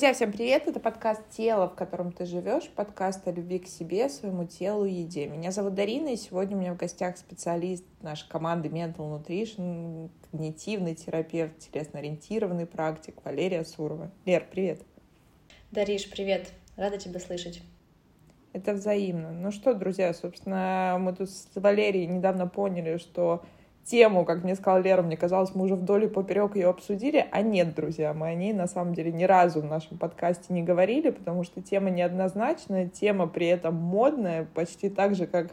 Друзья, всем привет! Это подкаст «Тело, в котором ты живешь», подкаст о любви к себе, своему телу и еде. Меня зовут Дарина, и сегодня у меня в гостях специалист нашей команды Mental Nutrition, когнитивный терапевт, телесно-ориентированный практик Валерия Сурова. Лер, привет! Дариш, привет! Рада тебя слышать. Это взаимно. Ну что, друзья, собственно, мы тут с Валерией недавно поняли, что тему, как мне сказал Лера, мне казалось, мы уже вдоль и поперек ее обсудили, а нет, друзья, мы о ней на самом деле ни разу в нашем подкасте не говорили, потому что тема неоднозначная, тема при этом модная, почти так же, как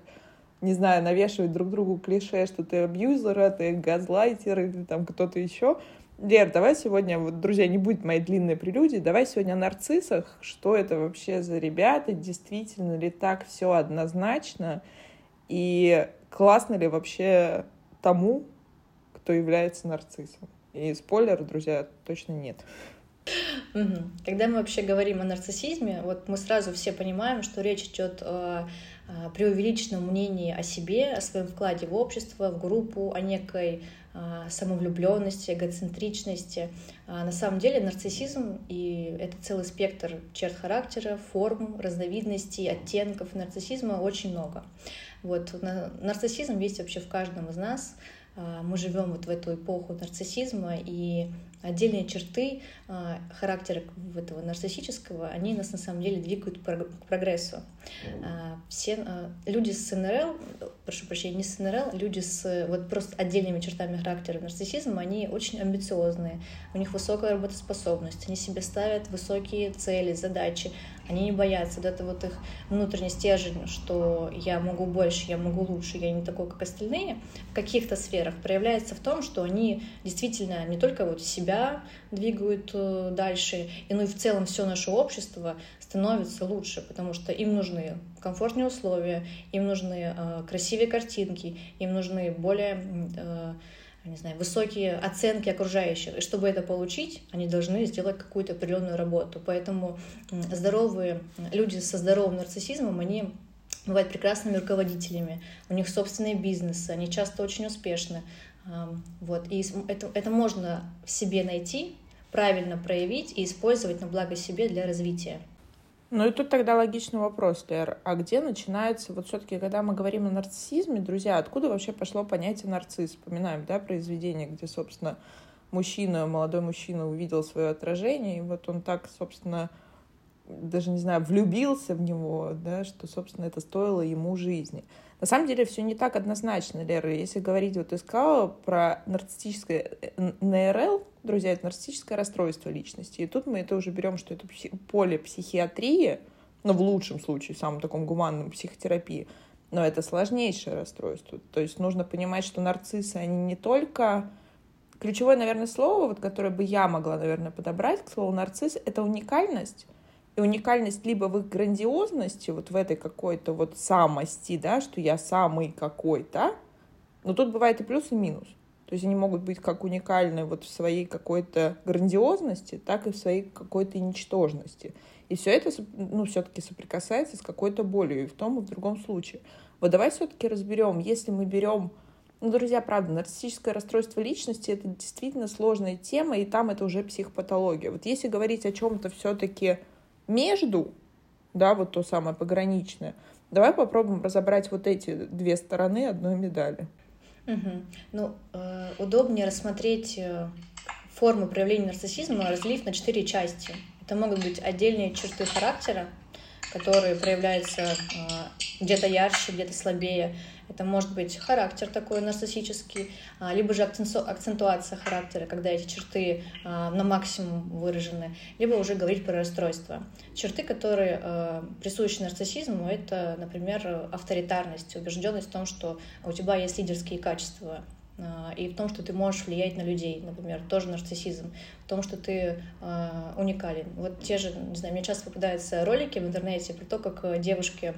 не знаю, навешивать друг другу клише, что ты абьюзер, ты газлайтер или там кто-то еще. Лер, давай сегодня, вот, друзья, не будет моей длинной прелюдии, давай сегодня о нарциссах, что это вообще за ребята, действительно ли так все однозначно, и классно ли вообще тому, кто является нарциссом. И спойлер, друзья, точно нет. Когда мы вообще говорим о нарциссизме, вот мы сразу все понимаем, что речь идет о, преувеличенном мнении о себе, о своем вкладе в общество, в группу, о некой самовлюбленности, эгоцентричности. А на самом деле нарциссизм и это целый спектр черт характера, форм, разновидностей, оттенков нарциссизма очень много. Вот нарциссизм есть вообще в каждом из нас. А, мы живем вот в эту эпоху нарциссизма, и отдельные черты а, характера этого нарциссического, они нас на самом деле двигают к прогрессу. А, все люди с НРЛ, прошу прощения, не с НРЛ, люди с вот просто отдельными чертами характера нарциссизма, они очень амбициозные, у них высокая работоспособность, они себе ставят высокие цели, задачи, они не боятся, вот это вот их внутренний стержень, что я могу больше, я могу лучше, я не такой, как остальные, в каких-то сферах проявляется в том, что они действительно не только вот себя двигают э, дальше, и ну и в целом все наше общество становится лучше, потому что им нужны комфортные условия, им нужны э, красивые картинки, им нужны более э, не знаю, высокие оценки окружающих. И чтобы это получить, они должны сделать какую-то определенную работу. Поэтому здоровые люди со здоровым нарциссизмом, они бывают прекрасными руководителями, у них собственные бизнесы, они часто очень успешны. Вот. И это, это можно в себе найти, правильно проявить и использовать на благо себе для развития. Ну и тут тогда логичный вопрос, Лер. А где начинается, вот все-таки, когда мы говорим о нарциссизме, друзья, откуда вообще пошло понятие нарцисс? Вспоминаем, да, произведение, где, собственно, мужчина, молодой мужчина увидел свое отражение, и вот он так, собственно, даже, не знаю, влюбился в него, да, что, собственно, это стоило ему жизни. На самом деле все не так однозначно, Лера. Если говорить, вот ты сказала про нарциссическое э, НРЛ, друзья, это нарциссическое расстройство личности. И тут мы это уже берем, что это поле психиатрии, ну, в лучшем случае, в самом таком гуманном психотерапии, но это сложнейшее расстройство. То есть нужно понимать, что нарциссы, они не только... Ключевое, наверное, слово, вот, которое бы я могла, наверное, подобрать к слову нарцисс, это уникальность, и уникальность либо в их грандиозности, вот в этой какой-то вот самости, да, что я самый какой-то, но тут бывает и плюс, и минус. То есть они могут быть как уникальны вот в своей какой-то грандиозности, так и в своей какой-то ничтожности. И все это, ну, все-таки соприкасается с какой-то болью и в том, и в другом случае. Вот давай все-таки разберем, если мы берем ну, друзья, правда, нарциссическое расстройство личности — это действительно сложная тема, и там это уже психопатология. Вот если говорить о чем-то все-таки между, да, вот то самое пограничное, давай попробуем разобрать вот эти две стороны одной медали. Угу. Ну, э, удобнее рассмотреть э, формы проявления нарциссизма, разлив на четыре части. Это могут быть отдельные черты характера, которые проявляются э, где-то ярче, где-то слабее. Это может быть характер такой нарциссический, а, либо же акцентуация характера, когда эти черты а, на максимум выражены, либо уже говорить про расстройство. Черты, которые а, присущи нарциссизму, это, например, авторитарность, убежденность в том, что у тебя есть лидерские качества, и в том, что ты можешь влиять на людей, например, тоже нарциссизм, в том, что ты э, уникален. Вот те же, не знаю, мне часто попадаются ролики в интернете про то, как девушки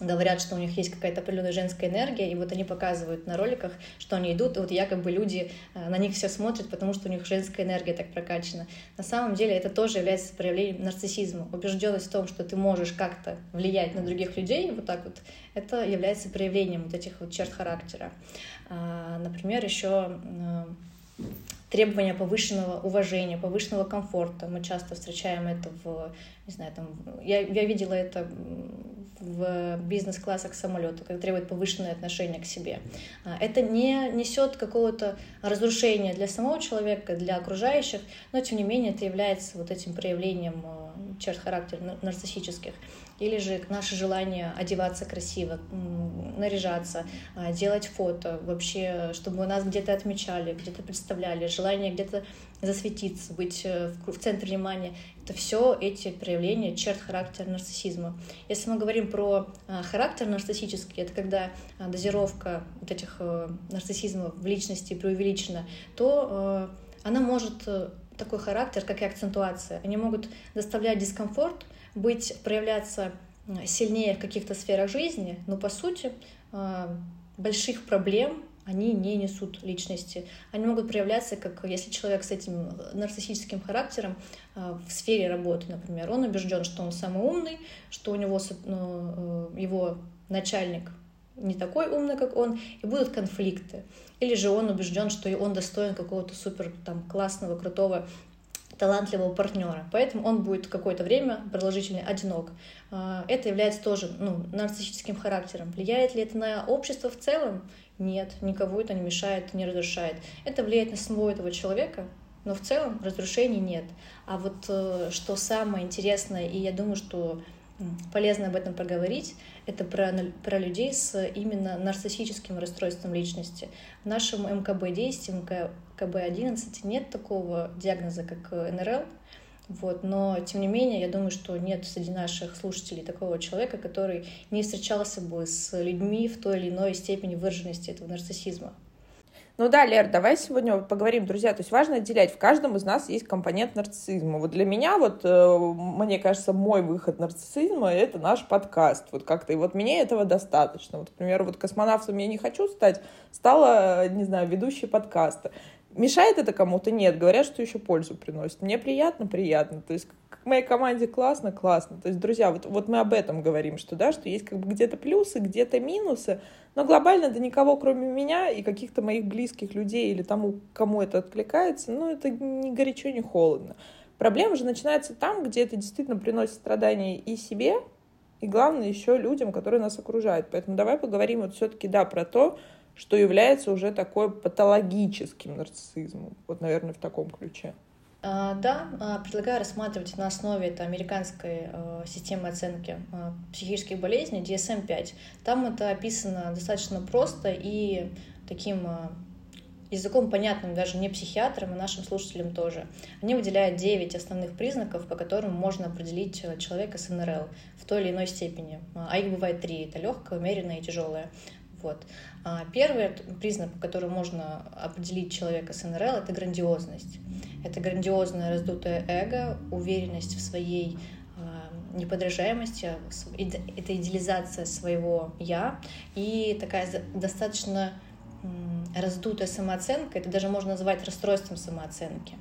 говорят, что у них есть какая-то определенная женская энергия, и вот они показывают на роликах, что они идут, и вот якобы люди э, на них все смотрят, потому что у них женская энергия так прокачана. На самом деле это тоже является проявлением нарциссизма. Убежденность в том, что ты можешь как-то влиять на других людей, вот так вот, это является проявлением вот этих вот черт характера. А, например, еще требования повышенного уважения, повышенного комфорта. Мы часто встречаем это в, не знаю, там, я, я видела это в бизнес-классах самолета, когда требует повышенное отношение к себе. А, это не несет какого-то разрушения для самого человека, для окружающих, но тем не менее это является вот этим проявлением а, черт характера нарциссических или же наше желание одеваться красиво, наряжаться, а, делать фото, вообще, чтобы нас где-то отмечали, где-то представляли, желание где-то засветиться, быть э, в центре внимания. Это все эти проявления черт характера нарциссизма. Если мы говорим про а, характер нарциссический, это когда а, дозировка вот этих э, нарциссизмов в личности преувеличена, то э, она может такой характер, как и акцентуация. Они могут доставлять дискомфорт, быть, проявляться сильнее в каких-то сферах жизни, но по сути а, больших проблем они не несут личности. Они могут проявляться, как если человек с этим нарциссическим характером а, в сфере работы, например, он убежден, что он самый умный, что у него ну, э, его начальник не такой умный, как он, и будут конфликты. Или же он убежден, что он достоин какого-то супер там классного, крутого талантливого партнера. Поэтому он будет какое-то время продолжительно одинок. А, это является тоже ну, нарциссическим характером. Влияет ли это на общество в целом? Нет, никого это не мешает, не разрушает. Это влияет на самого этого человека, но в целом разрушений нет. А вот э, что самое интересное, и я думаю, что полезно об этом поговорить, это про, про людей с именно нарциссическим расстройством личности. В нашем МКБ-10, МКБ-11 нет такого диагноза, как НРЛ, вот, но, тем не менее, я думаю, что нет среди наших слушателей такого человека, который не встречался бы с людьми в той или иной степени выраженности этого нарциссизма. Ну да, Лер, давай сегодня поговорим, друзья. То есть важно отделять, в каждом из нас есть компонент нарциссизма. Вот для меня, вот, э, мне кажется, мой выход нарциссизма — это наш подкаст. Вот как-то, и вот мне этого достаточно. Вот, например, вот космонавтом я не хочу стать, стала, не знаю, ведущей подкаста. Мешает это кому-то? Нет. Говорят, что еще пользу приносит. Мне приятно? Приятно. То есть к моей команде классно? Классно. То есть, друзья, вот, вот мы об этом говорим, что, да, что есть как бы где-то плюсы, где-то минусы, но глобально да никого, кроме меня и каких-то моих близких людей или тому, кому это откликается, ну, это не горячо, не холодно. Проблема же начинается там, где это действительно приносит страдания и себе, и главное еще людям, которые нас окружают. Поэтому давай поговорим вот все-таки, да, про то, что является уже такой патологическим нарциссизмом. Вот, наверное, в таком ключе. А, да, а, предлагаю рассматривать на основе это американской а, системы оценки психических болезней DSM-5. Там это описано достаточно просто и таким языком понятным даже не психиатрам, и нашим слушателям тоже. Они выделяют 9 основных признаков, по которым можно определить э, человека с НРЛ в той или иной степени. А их бывает три. Это легкое, умеренное и тяжелое. Вот. А первый признак, по которому можно определить человека с НРЛ, это грандиозность. Это грандиозное раздутое эго, уверенность в своей а, неподражаемости, это идеализация своего «я» и такая достаточно раздутая самооценка, это даже можно назвать расстройством самооценки.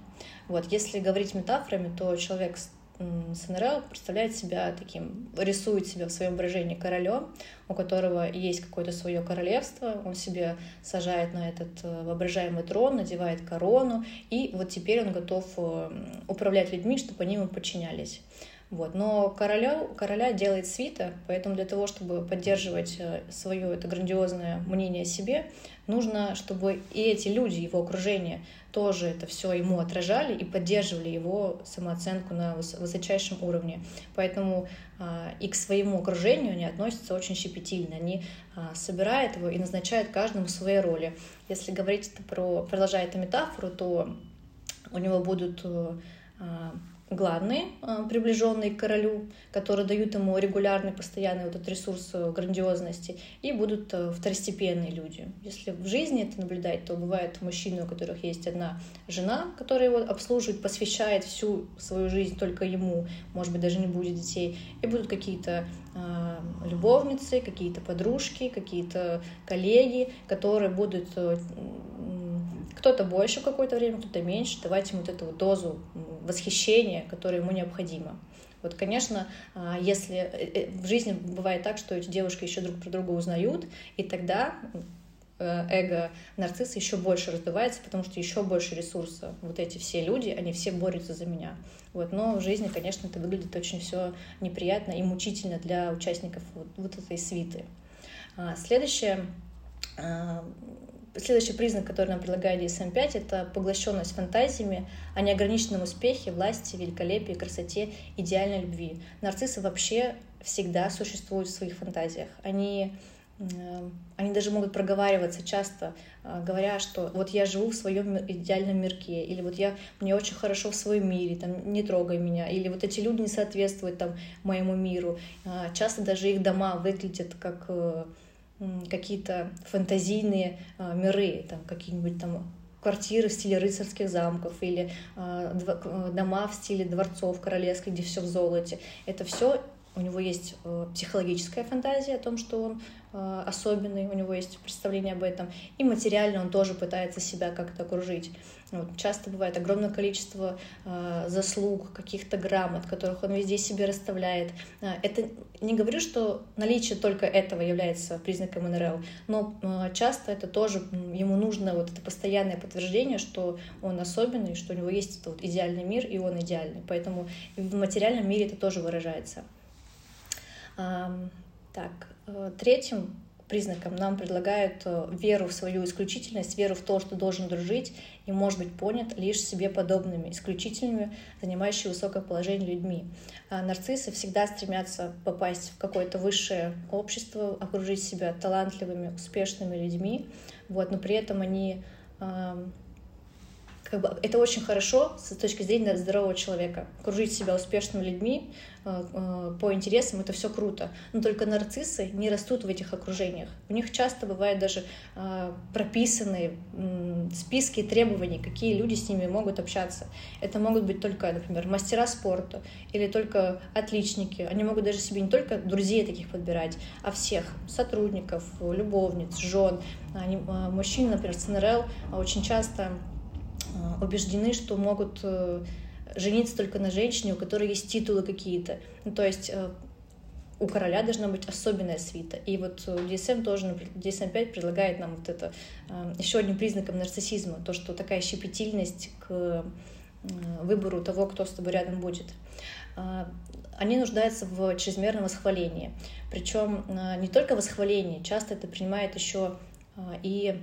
Вот, если говорить метафорами, то человек СНРЛ представляет себя таким, рисует себя в своем выражении королем, у которого есть какое-то свое королевство, он себе сажает на этот э, воображаемый трон, надевает корону, и вот теперь он готов э, управлять людьми, чтобы они ему подчинялись. Вот. Но короля, короля делает свита, поэтому для того, чтобы поддерживать э, свое это грандиозное мнение о себе, нужно, чтобы и эти люди, его окружение, тоже это все ему отражали и поддерживали его самооценку на высочайшем уровне. Поэтому а, и к своему окружению они относятся очень щепетильно. Они а, собирают его и назначают каждому своей роли. Если говорить про, продолжая эту метафору, то у него будут а, главные, а, приближенные к королю, которые дают ему регулярный, постоянный вот этот ресурс э, грандиозности, и будут э, второстепенные люди. Если в жизни это наблюдать, то бывают мужчины, у которых есть одна жена, которая его обслуживает, посвящает всю свою жизнь только ему, может быть, даже не будет детей, и будут какие-то э, любовницы, какие-то подружки, какие-то коллеги, которые будут э, кто-то больше какое-то время, кто-то меньше, давать ему вот эту дозу восхищения, которое ему необходимо. Вот, конечно, а, если э, э, в жизни бывает так, что эти девушки еще друг про друга узнают, и тогда э, эго нарцисса еще больше раздувается, потому что еще больше ресурса. Вот эти все люди, они все борются за меня. Вот. Но в жизни, конечно, это выглядит очень все неприятно и мучительно для участников вот, вот этой свиты. А, следующее а, Следующий признак, который нам предлагает DSM-5, это поглощенность фантазиями о неограниченном успехе, власти, великолепии, красоте, идеальной любви. Нарциссы вообще всегда существуют в своих фантазиях. Они, они даже могут проговариваться часто, а, говоря, что вот я живу в своем идеальном мирке, или вот я, мне очень хорошо в своем мире, там, не трогай меня, или вот эти люди не соответствуют там, моему миру. А, часто даже их дома выглядят как э, какие-то фантазийные а, миры, там какие-нибудь там квартиры в стиле рыцарских замков или э, дома в стиле дворцов королевских, где все в золоте. Это все у него есть психологическая фантазия о том, что он особенный, у него есть представление об этом, и материально он тоже пытается себя как-то окружить. Вот, часто бывает огромное количество э, заслуг, каких-то грамот, которых он везде себе расставляет. Это не говорю, что наличие только этого является признаком НРЛ, но часто это тоже ему нужно вот это постоянное подтверждение, что он особенный, что у него есть этот вот идеальный мир, и он идеальный. Поэтому в материальном мире это тоже выражается. Так, э, третьим признаком нам предлагают э, веру в свою исключительность, веру в то, что должен дружить и может быть понят лишь себе подобными, исключительными, занимающими высокое положение людьми. А нарциссы всегда стремятся попасть в какое-то высшее общество, окружить себя талантливыми, успешными людьми, вот, но при этом они как бы это очень хорошо с точки зрения здорового человека. Окружить себя успешными людьми э, э, по интересам это все круто. Но только нарциссы не растут в этих окружениях. У них часто бывают даже э, прописанные списки требований, какие люди с ними могут общаться. Это могут быть только, например, мастера спорта или только отличники. Они могут даже себе не только друзей таких подбирать, а всех сотрудников, любовниц, жен. Они, мужчины, например, с НРЛ очень часто убеждены, что могут э, жениться только на женщине, у которой есть титулы какие-то. Ну, то есть э, у короля должна быть особенная свита. И вот DSM тоже, DSM-5 предлагает нам вот это еще одним признаком нарциссизма, то, что такая щепетильность к выбору того, кто с тобой рядом будет. Они нуждаются в чрезмерном восхвалении. Причем не только восхваление, часто это принимает еще и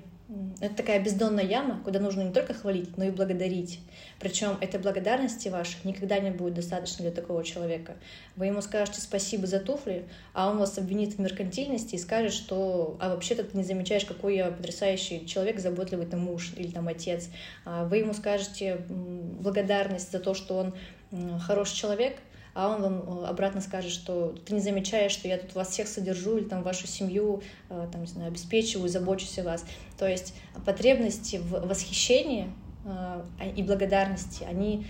это такая бездонная яма, куда нужно не только хвалить, но и благодарить. Причем этой благодарности вашей никогда не будет достаточно для такого человека. Вы ему скажете спасибо за туфли, а он вас обвинит в меркантильности и скажет, что а вообще-то ты не замечаешь, какой я потрясающий человек, заботливый там муж или там отец. А вы ему скажете благодарность за то, что он хороший человек, а он вам э, обратно скажет, что ты не замечаешь, что я тут вас всех содержу или там вашу семью э, там, не знаю, обеспечиваю, забочусь о вас. То есть потребности в восхищении э, и благодарности, они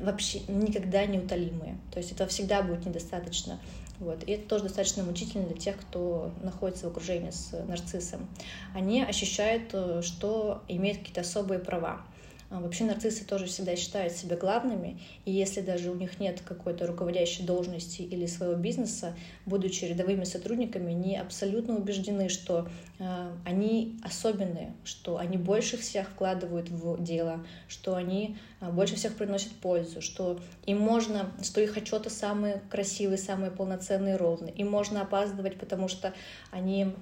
вообще никогда не утолимые. То есть это всегда будет недостаточно. Вот. И это тоже достаточно мучительно для тех, кто находится в окружении с нарциссом. Они ощущают, что имеют какие-то особые права. А, вообще нарциссы тоже всегда считают себя главными, и если даже у них нет какой-то руководящей должности или своего бизнеса, будучи рядовыми сотрудниками, они абсолютно убеждены, что э, они особенные, что они больше всех вкладывают в дело, что они э, больше всех приносят пользу, что им можно, что их отчеты самые красивые, самые полноценные, ровные, им можно опаздывать, потому что они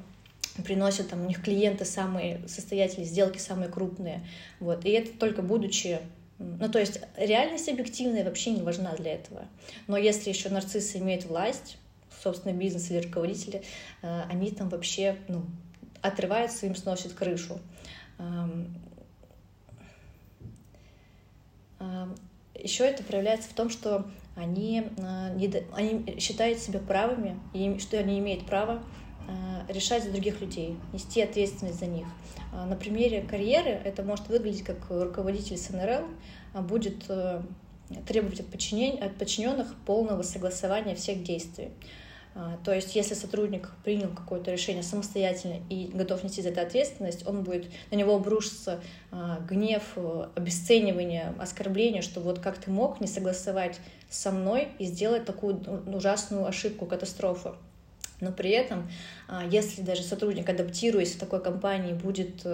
приносят там у них клиенты самые состоятельные, сделки самые крупные. Вот. И это только будучи ну, то есть реальность объективная вообще не важна для этого. Но если еще нарциссы имеют власть, собственный бизнес или руководители, э, они там вообще ну, отрываются, им сносят крышу. Еще это проявляется в том, что они, э, они считают себя правыми, и что они имеют право решать за других людей, нести ответственность за них. А на примере карьеры это может выглядеть как руководитель СНРЛ а будет э, требовать от, от подчиненных полного согласования всех действий. А, то есть, если сотрудник принял какое-то решение самостоятельно и готов нести за это ответственность, он будет, на него обрушится гнев, обесценивание, оскорбление, что вот как ты мог не согласовать со мной и сделать такую ужасную ошибку, катастрофу. Но при этом, если даже сотрудник, адаптируясь в такой компании, будет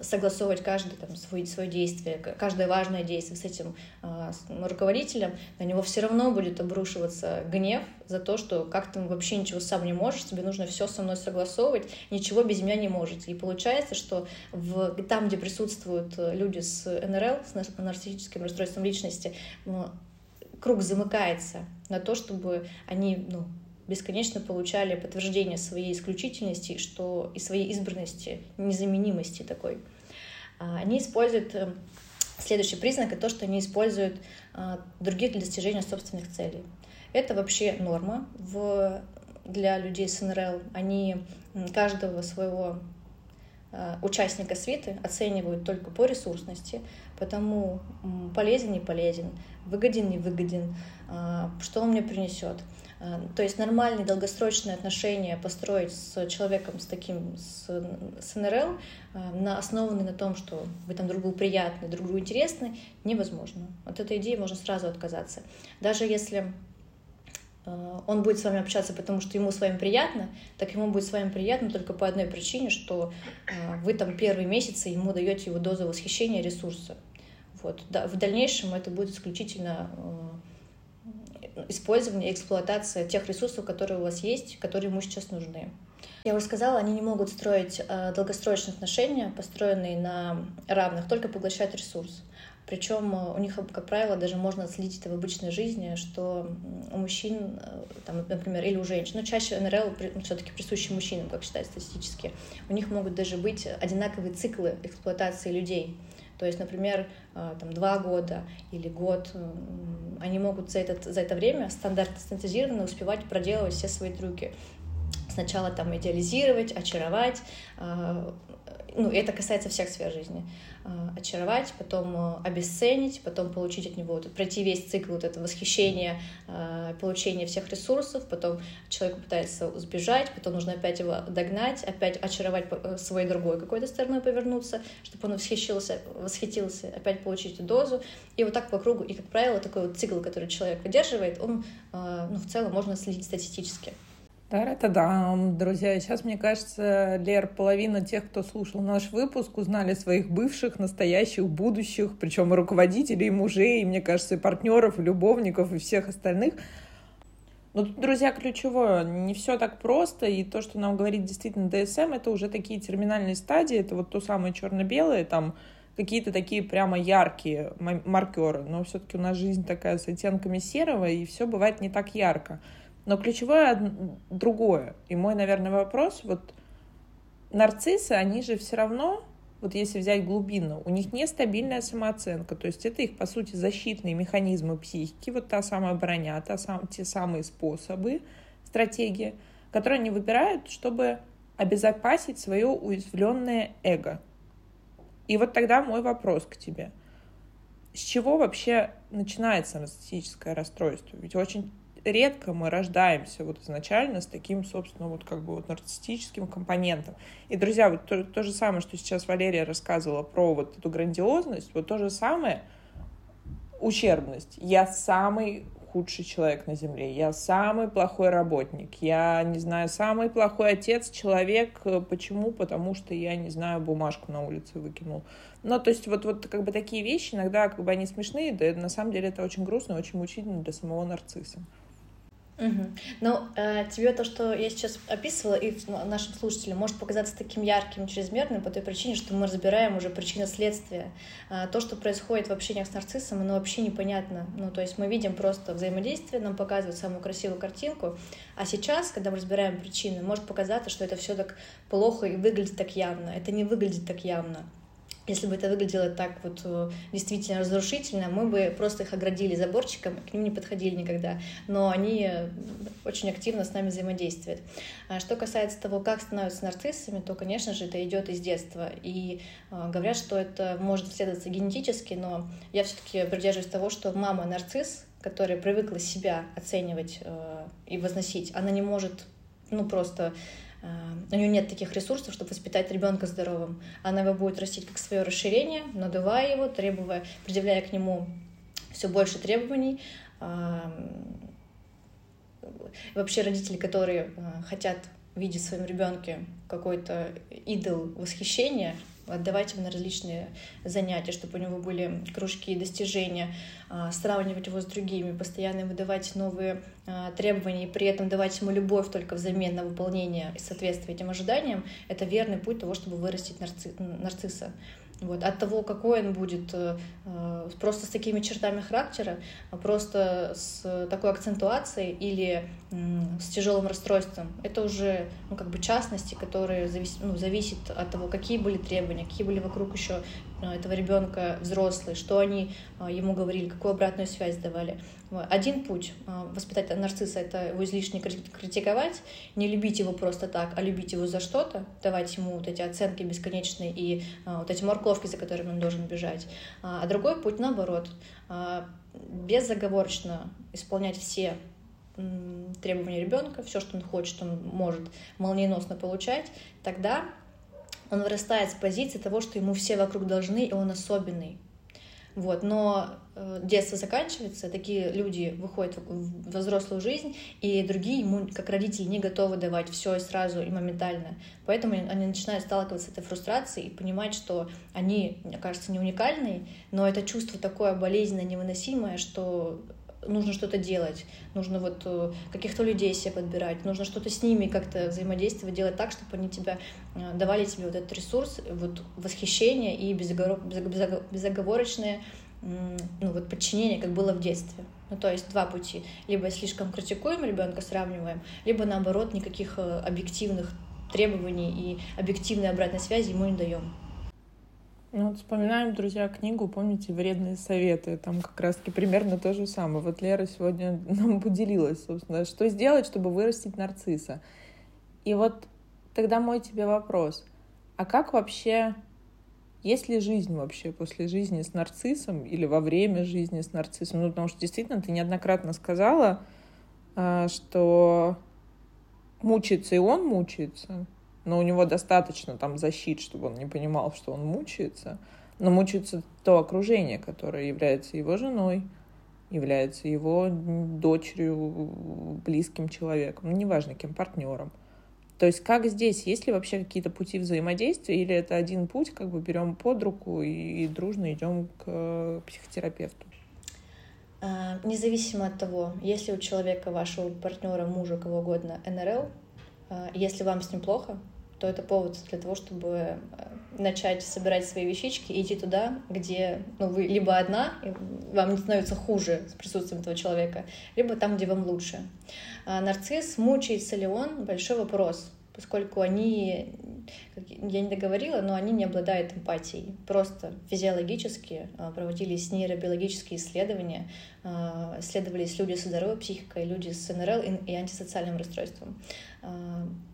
согласовывать каждое там, свое, свое действие, каждое важное действие с этим э, с руководителем, на него все равно будет обрушиваться гнев за то, что как ты вообще ничего сам не можешь, тебе нужно все со мной согласовывать, ничего без меня не можете. И получается, что в, там, где присутствуют э, люди с НРЛ, с нарциссическим расстройством личности, круг замыкается на то, чтобы они ну, бесконечно получали подтверждение своей исключительности что, и своей избранности, незаменимости такой. А, они используют э, следующий признак, это то, что они используют а, других для достижения собственных целей. Это вообще норма в, для людей с НРЛ. Они каждого своего а, участника свиты оценивают только по ресурсности, потому полезен, не полезен, выгоден, не выгоден, что он мне принесет. Э, то есть нормальные долгосрочные отношения построить с человеком с таким, с, с НРЛ, э, на, основанные на том, что вы там друг другу приятны, друг другу интересны, невозможно. От этой идеи можно сразу отказаться. Даже если э, он будет с вами общаться, потому что ему с вами приятно, так ему будет с вами приятно только по одной причине, что вы там первые месяцы ему даете его дозу восхищения, ресурса. Вот. В дальнейшем это будет исключительно использование, эксплуатация тех ресурсов, которые у вас есть, которые ему сейчас нужны. Я уже сказала, они не могут строить э, долгосрочные отношения, построенные на равных, только поглощать ресурс. Причем э, у них, как правило, даже можно отследить это в обычной жизни, что у мужчин, э, там, например, или у женщин, но чаще НРЛ все-таки присущи мужчинам, как считают статистически, у них могут даже быть одинаковые циклы эксплуатации людей. То есть, например, э, там, два года или год, они могут за, этот, за это время стандартизированно успевать проделывать все свои трюки. Сначала там идеализировать, очаровать, э, ну, это касается всех сфер жизни. А, очаровать, потом э, обесценить, потом получить от него, пройти весь цикл вот этого восхищения, а, получения всех ресурсов, потом человек пытается сбежать, потом нужно опять его догнать, опять очаровать э, своей другой какой-то стороной повернуться, чтобы он восхищился, восхитился, опять получить эту дозу. И вот так по кругу. И, как правило, такой вот цикл, который человек выдерживает, он ну, в целом можно следить статистически. Та-ра-та-дам! Друзья, сейчас, мне кажется, Лер, половина тех, кто слушал наш выпуск, узнали своих бывших, настоящих, будущих, причем и руководителей, и мужей, и, мне кажется, и партнеров, и любовников, и всех остальных. Но тут, друзья, ключевое, не все так просто, и то, что нам говорит действительно ДСМ, это уже такие терминальные стадии, это вот то самое черно-белое, там какие-то такие прямо яркие маркеры, но все-таки у нас жизнь такая с оттенками серого, и все бывает не так ярко. Но ключевое другое. И мой, наверное, вопрос, вот нарциссы, они же все равно, вот если взять глубину, у них нестабильная самооценка, то есть это их, по сути, защитные механизмы психики, вот та самая броня, та сам, те самые способы, стратегии, которые они выбирают, чтобы обезопасить свое уязвленное эго. И вот тогда мой вопрос к тебе. С чего вообще начинается нарциссическое расстройство? Ведь очень редко мы рождаемся вот изначально с таким, собственно, вот как бы вот нарциссическим компонентом. И, друзья, вот то, то же самое, что сейчас Валерия рассказывала про вот эту грандиозность, вот то же самое ущербность. Я самый худший человек на земле, я самый плохой работник, я, не знаю, самый плохой отец, человек. Почему? Потому что я, не знаю, бумажку на улице выкинул. Ну, то есть вот, вот как бы такие вещи, иногда как бы они смешные, да на самом деле это очень грустно, очень мучительно для самого нарцисса. Угу. Ну, э, тебе то, что я сейчас описывала, и нашим слушателям может показаться таким ярким, чрезмерным по той причине, что мы разбираем уже причины следствия. Э, то, что происходит в общениях с нарциссом, оно вообще непонятно. Ну, то есть мы видим просто взаимодействие, нам показывают самую красивую картинку, а сейчас, когда мы разбираем причины, может показаться, что это все так плохо и выглядит так явно. Это не выглядит так явно. Если бы это выглядело так вот э, действительно разрушительно, мы бы просто их оградили заборчиком, к ним не подходили никогда. Но они э, очень активно с нами взаимодействуют. А что касается того, как становятся нарциссами, то, конечно же, это идет из детства. И э, говорят, что это может следоваться генетически, но я все-таки придерживаюсь того, что мама нарцисс, которая привыкла себя оценивать и возносить, она не может ну, просто у нее нет таких ресурсов, чтобы воспитать ребенка здоровым. Она его будет растить как свое расширение, надувая его, требуя, предъявляя к нему все больше требований, вообще родители, которые хотят видеть в своем ребенке какой-то идол восхищения, отдавать ему на различные занятия, чтобы у него были кружки и достижения, а, сравнивать его с другими, постоянно выдавать новые а, требования и при этом давать ему любовь только взамен на выполнение и соответствие этим ожиданиям, это верный путь того, чтобы вырастить нарци... нарцисса. Вот. От того, какой он будет, э, э, просто с такими чертами характера, а просто с такой акцентуацией или с тяжелым расстройством, это уже ну, как бы частности, которые завис, ну, зависят от того, какие были требования, какие были вокруг еще этого ребенка взрослые, что они ему говорили, какую обратную связь давали. Один путь воспитать нарцисса — это его излишне критиковать, не любить его просто так, а любить его за что-то, давать ему вот эти оценки бесконечные и вот эти морковки, за которыми он должен бежать. А другой путь наоборот, безоговорочно исполнять все требования ребенка, все, что он хочет, он может молниеносно получать, тогда он вырастает с позиции того, что ему все вокруг должны, и он особенный. Вот, но э, детство заканчивается, такие люди выходят в, взрослую жизнь, и другие ему, как родители, не готовы давать все сразу и моментально. Поэтому они начинают сталкиваться с этой фрустрацией и понимать, что они, мне кажется, не уникальные, но это чувство такое болезненное, невыносимое, что нужно что-то делать, нужно вот э, каких-то людей себе подбирать, нужно что-то с ними как-то взаимодействовать, делать так, чтобы они тебя э, давали тебе вот этот ресурс, вот восхищение и безоговорочное ну, вот подчинение, как было в детстве. Ну, то есть два пути. Либо слишком критикуем ребенка, сравниваем, либо наоборот никаких э, объективных требований и объективной обратной связи ему не даем. Ну вот вспоминаем, друзья, книгу, помните, «Вредные советы». Там как раз-таки примерно то же самое. Вот Лера сегодня нам поделилась, собственно, что сделать, чтобы вырастить нарцисса. И вот тогда мой тебе вопрос. А как вообще, есть ли жизнь вообще после жизни с нарциссом или во время жизни с нарциссом? Ну, потому что действительно ты неоднократно сказала, а, что мучается и он мучается, но у него достаточно там защит, чтобы он не понимал, что он мучается. Но мучается то окружение, которое является его женой, является его дочерью, близким человеком, ну, неважно, кем, партнером. То есть как здесь, есть ли вообще какие-то пути взаимодействия, или это один путь, как бы берем под руку и, и дружно идем к психотерапевту? А, независимо от того, если у человека, вашего партнера, мужа, кого угодно, НРЛ, а, если вам с ним плохо, то это повод для того, чтобы э, начать собирать свои вещички и идти туда, где ну, вы либо одна, и вам не становится хуже с присутствием этого человека, либо там, где вам лучше. А нарцисс, мучается ли он, большой вопрос, поскольку они, я не договорила, но они не обладают эмпатией. Просто физиологически а, проводились нейробиологические исследования, а, исследовались люди с здоровой психикой, люди с НРЛ и антисоциальным расстройством.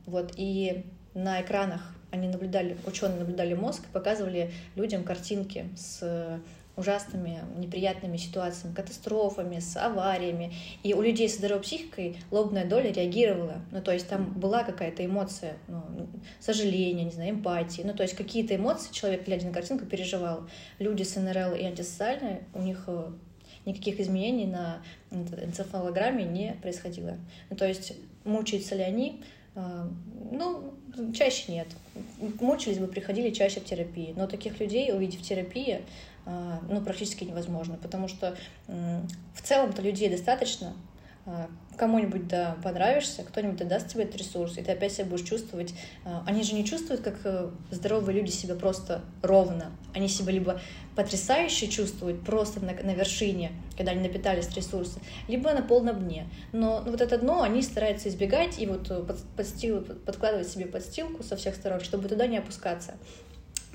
Вот, и на экранах они наблюдали, ученые наблюдали мозг и показывали людям картинки с ужасными, неприятными ситуациями, катастрофами, с авариями. И у людей с здоровой психикой лобная доля реагировала. Ну, то есть там была какая-то эмоция, ну, сожаление, не знаю, эмпатии. Ну, то есть какие-то эмоции человек, глядя на картинку, переживал. Люди с НРЛ и антисоциальные, у них э, никаких изменений на энцефалограмме не происходило. Ну, то есть мучаются ли они, ну, чаще нет. Мучились бы, приходили чаще в терапии. Но таких людей увидев терапии, а, ну, практически невозможно, потому что в целом-то людей достаточно, а, кому-нибудь да понравишься, кто-нибудь да даст тебе этот ресурс, и ты опять себя будешь чувствовать. А, они же не чувствуют, как э, здоровые люди себя просто ровно. Они себя либо потрясающе чувствуют, просто на, на вершине, когда они напитались ресурса, либо на полном дне. Но ну, вот это дно они стараются избегать и вот э, под, подстил, подкладывать себе подстилку со всех сторон, чтобы туда не опускаться.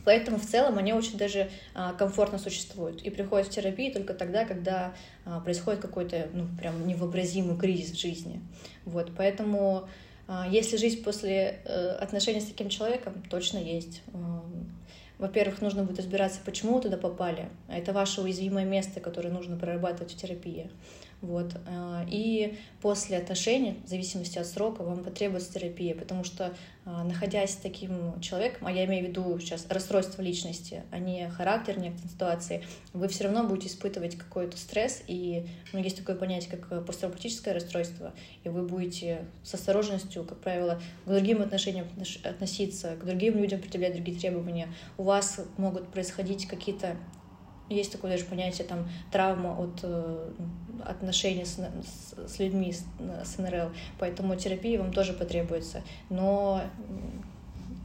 Поэтому в целом они очень даже а, комфортно существуют и приходят в терапию только тогда, когда а, происходит какой-то ну, прям невообразимый кризис в жизни. Вот, поэтому а, если жизнь после э, отношений с таким человеком, точно есть. Во-первых, нужно будет разбираться, почему вы туда попали. Это ваше уязвимое место, которое нужно прорабатывать в терапии. Вот. Э, и после отношений, в зависимости от срока, вам потребуется терапия, потому что а, находясь с таким человеком, а я имею в виду сейчас расстройство личности, а не характер некоторой ситуации, вы все равно будете испытывать какой-то стресс, и ну, есть такое понятие, как посттравматическое расстройство, и вы будете с осторожностью, как правило, к другим отношениям относиться, к другим людям предъявлять другие требования. У вас могут происходить какие-то есть такое даже понятие там травма от э, отношений с, с, людьми с, с НРЛ, поэтому терапия вам тоже потребуется. Но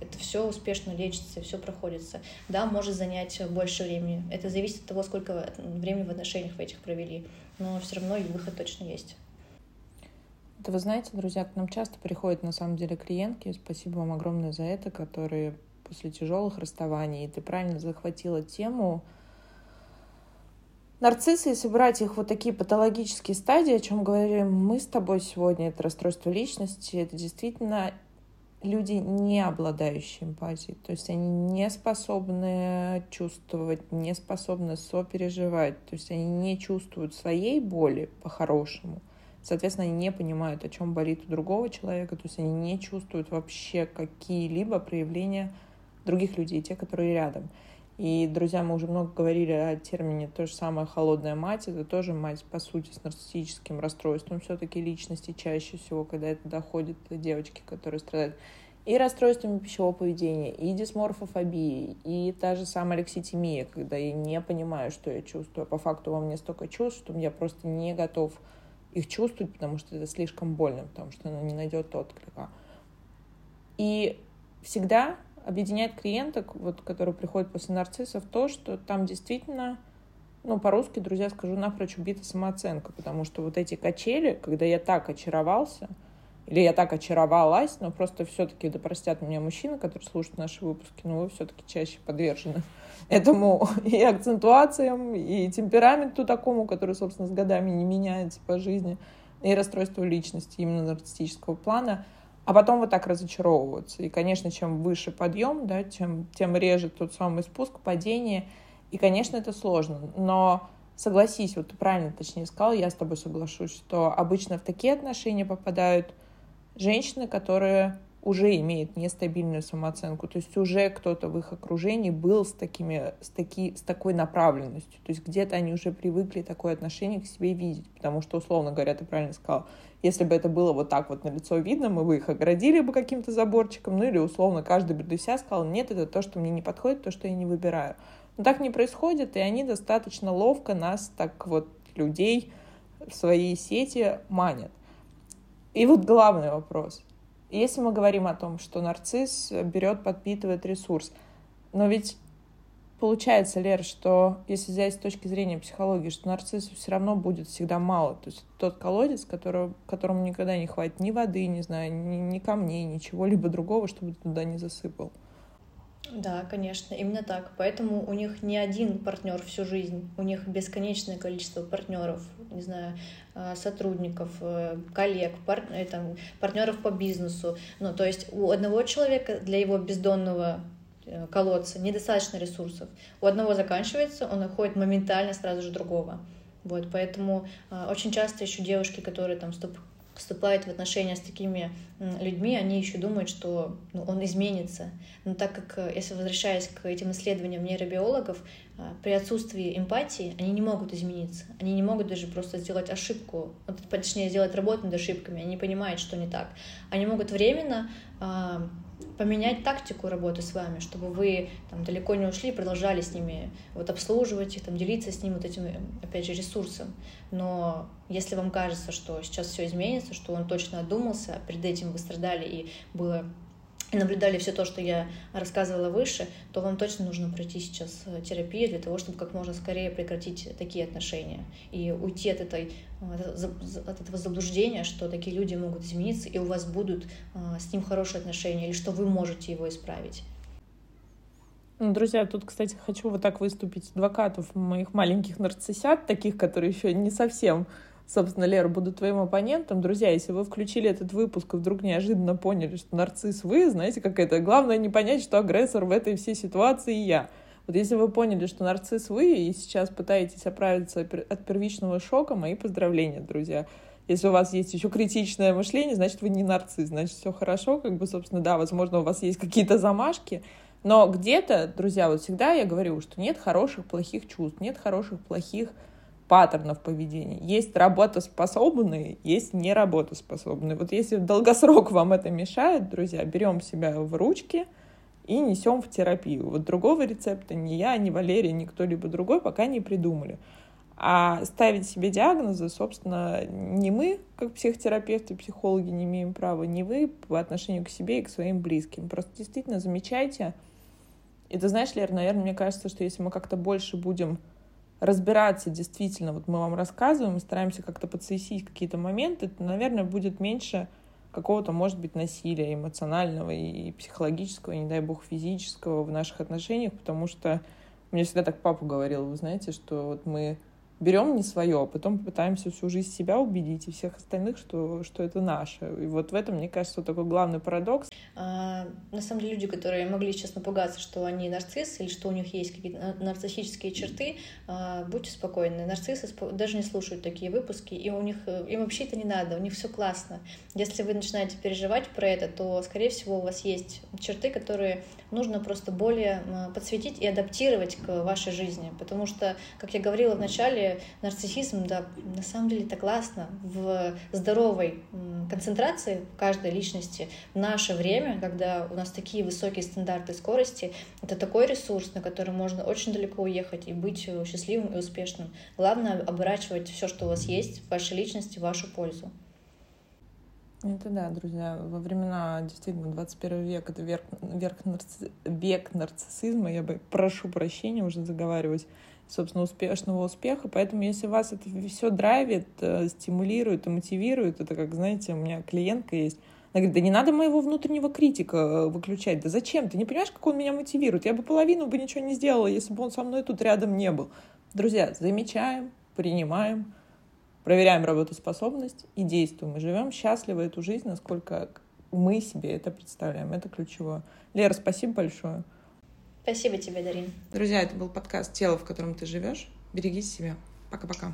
это все успешно лечится, все проходится. Да, может занять больше времени. Это зависит от того, сколько времени в отношениях в этих провели. Но все равно и выход точно есть. Это вы знаете, друзья, к нам часто приходят на самом деле клиентки, спасибо вам огромное за это, которые после тяжелых расставаний, ты правильно захватила тему, Нарциссы, если брать их вот такие патологические стадии, о чем говорим мы с тобой сегодня, это расстройство личности, это действительно люди, не обладающие эмпатией. То есть они не способны чувствовать, не способны сопереживать. То есть они не чувствуют своей боли по-хорошему. Соответственно, они не понимают, о чем болит у другого человека. То есть они не чувствуют вообще какие-либо проявления других людей, те, которые рядом. И, друзья, мы уже много говорили о термине то же самое «холодная мать». Это тоже мать, по сути, с нарциссическим расстройством все-таки личности чаще всего, когда это доходит до девочки, которые страдают и расстройствами пищевого поведения, и дисморфофобией, и та же самая алекситимия, когда я не понимаю, что я чувствую. По факту во мне столько чувств, что я просто не готов их чувствовать, потому что это слишком больно, потому что она не найдет отклика. И всегда объединяет клиенток, вот, которые приходят после нарциссов, то, что там действительно, ну, по-русски, друзья, скажу, напрочь убита самооценка, потому что вот эти качели, когда я так очаровался, или я так очаровалась, но просто все-таки, да простят меня мужчины, которые слушают наши выпуски, но вы все-таки чаще подвержены этому и акцентуациям, и темпераменту такому, который, собственно, с годами не меняется по жизни, и расстройству личности именно нарциссического плана — а потом вот так разочаровываются. И, конечно, чем выше подъем, да, тем, тем реже тот самый спуск, падение. И, конечно, это сложно. Но согласись, вот ты правильно точнее сказал, я с тобой соглашусь, что обычно в такие отношения попадают женщины, которые уже имеет нестабильную самооценку, то есть уже кто-то в их окружении был с, такими, с, таки, с такой направленностью, то есть где-то они уже привыкли такое отношение к себе видеть, потому что, условно говоря, ты правильно сказал, если бы это было вот так вот на лицо видно, мы бы их оградили бы каким-то заборчиком, ну или условно каждый бы для себя сказал, нет, это то, что мне не подходит, то, что я не выбираю. Но так не происходит, и они достаточно ловко нас так вот, людей, в своей сети манят. И вот главный вопрос – если мы говорим о том, что нарцисс берет, подпитывает ресурс, но ведь получается, Лер, что если взять с точки зрения психологии, что нарциссу все равно будет всегда мало. То есть тот колодец, который, которому никогда не хватит ни воды, не знаю, ни, ни камней, ничего либо другого, чтобы туда не засыпал. Да, конечно, именно так. Поэтому у них не один партнер всю жизнь, у них бесконечное количество партнеров, не знаю, а, сотрудников, э, коллег, пар... Э, там, партнеров по бизнесу. Ну, то есть у одного человека для его бездонного э, колодца недостаточно ресурсов. У одного заканчивается, он находит моментально сразу же другого. Вот, поэтому э, очень часто еще девушки, которые там вступают в отношения с такими людьми, они еще думают, что ну, он изменится. Но так как, э, если возвращаясь к этим исследованиям нейробиологов, э, при отсутствии эмпатии они не могут измениться. Они не могут даже просто сделать ошибку, точнее, сделать работу над ошибками. Они понимают, что не так. Они могут временно а, поменять тактику работы с вами, чтобы вы там, далеко не ушли, продолжали с ними вот, обслуживать их, там, делиться с ними вот этим, опять же, ресурсом. Но если вам кажется, что сейчас все изменится, что он точно одумался, а перед этим вы страдали и было и наблюдали все то, что я рассказывала выше, то вам точно нужно пройти сейчас э, терапию для того, чтобы как можно скорее прекратить такие отношения и уйти от, этой, э, от этого заблуждения, что такие люди могут измениться, и у вас будут э, с ним хорошие отношения, или что вы можете его исправить. Ну, друзья, тут, кстати, хочу вот так выступить адвокатов моих маленьких нарциссят, таких, которые еще не совсем собственно, Лера, буду твоим оппонентом. Друзья, если вы включили этот выпуск и вдруг неожиданно поняли, что нарцисс вы, знаете, как это, главное не понять, что агрессор в этой всей ситуации я. Вот если вы поняли, что нарцисс вы, и сейчас пытаетесь оправиться от первичного шока, мои поздравления, друзья. Если у вас есть еще критичное мышление, значит, вы не нарцисс, значит, все хорошо, как бы, собственно, да, возможно, у вас есть какие-то замашки, но где-то, друзья, вот всегда я говорю, что нет хороших, плохих чувств, нет хороших, плохих паттернов поведения. Есть работоспособные, есть неработоспособные. Вот если в долгосрок вам это мешает, друзья, берем себя в ручки и несем в терапию. Вот другого рецепта ни я, ни Валерия, ни кто-либо другой пока не придумали. А ставить себе диагнозы, собственно, не мы, как психотерапевты, психологи, не имеем права, не вы по отношению к себе и к своим близким. Просто действительно замечайте. Ты знаешь, Лер, наверное, мне кажется, что если мы как-то больше будем разбираться действительно, вот мы вам рассказываем, мы стараемся как-то подсвесить какие-то моменты, то, наверное, будет меньше какого-то, может быть, насилия эмоционального и психологического, и, не дай бог, физического в наших отношениях, потому что мне всегда так папа говорил, вы знаете, что вот мы берем не свое, а потом попытаемся всю жизнь себя убедить и всех остальных, что, что это наше. И вот в этом, мне кажется, такой главный парадокс. А, на самом деле люди, которые могли сейчас напугаться, что они нарциссы или что у них есть какие-то нарциссические черты, а, будьте спокойны. Нарциссы даже не слушают такие выпуски, и у них им вообще это не надо, у них все классно. Если вы начинаете переживать про это, то, скорее всего, у вас есть черты, которые нужно просто более подсветить и адаптировать к вашей жизни. Потому что, как я говорила в начале, нарциссизм, да, на самом деле это классно. В здоровой концентрации каждой личности в наше время, когда у нас такие высокие стандарты скорости, это такой ресурс, на который можно очень далеко уехать и быть счастливым и успешным. Главное оборачивать все, что у вас есть в вашей личности в вашу пользу. Это да, друзья. Во времена действительно 21 век это век, век, нарци... век нарциссизма. Я бы прошу прощения уже заговаривать собственно, успешного успеха. Поэтому, если вас это все драйвит, э, стимулирует и мотивирует, это как, знаете, у меня клиентка есть, она говорит, да не надо моего внутреннего критика э, выключать. Да зачем? Ты не понимаешь, как он меня мотивирует? Я бы половину бы ничего не сделала, если бы он со мной тут рядом не был. Друзья, замечаем, принимаем, проверяем работоспособность и действуем. Мы живем счастливо эту жизнь, насколько мы себе это представляем. Это ключевое. Лера, спасибо большое. Спасибо тебе, Дарин. Друзья, это был подкаст «Тело, в котором ты живешь». Берегите себя. Пока-пока.